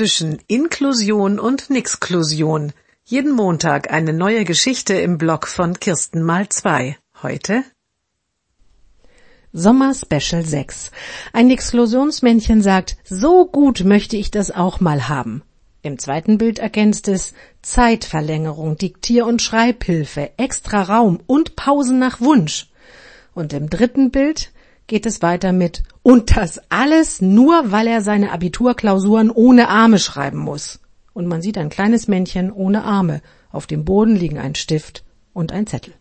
zwischen Inklusion und Nixklusion. Jeden Montag eine neue Geschichte im Blog von Kirsten mal zwei. Heute Sommer Special 6. Ein Exklusionsmännchen sagt, so gut möchte ich das auch mal haben. Im zweiten Bild ergänzt es Zeitverlängerung, Diktier- und Schreibhilfe, extra Raum und Pausen nach Wunsch. Und im dritten Bild geht es weiter mit und das alles nur, weil er seine Abiturklausuren ohne Arme schreiben muss. Und man sieht ein kleines Männchen ohne Arme. Auf dem Boden liegen ein Stift und ein Zettel.